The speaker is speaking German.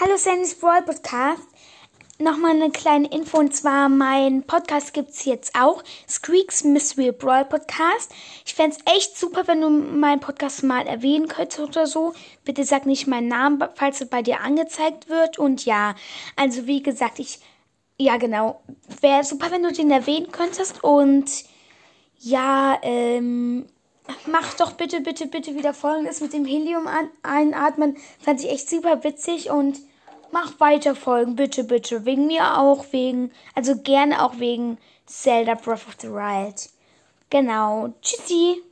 Hallo Sandys Brawl Podcast. Nochmal eine kleine Info und zwar mein Podcast gibt es jetzt auch. Squeaks Mystery Brawl Podcast. Ich fände es echt super, wenn du meinen Podcast mal erwähnen könntest oder so. Bitte sag nicht meinen Namen, falls es bei dir angezeigt wird. Und ja, also wie gesagt, ich. Ja, genau. Wäre super, wenn du den erwähnen könntest. Und ja, ähm. Mach doch bitte, bitte, bitte wieder folgendes mit dem Helium einatmen. Fand ich echt super witzig und mach weiter folgen, bitte, bitte. Wegen mir auch, wegen, also gerne auch wegen Zelda Breath of the Wild. Genau. Tschüssi.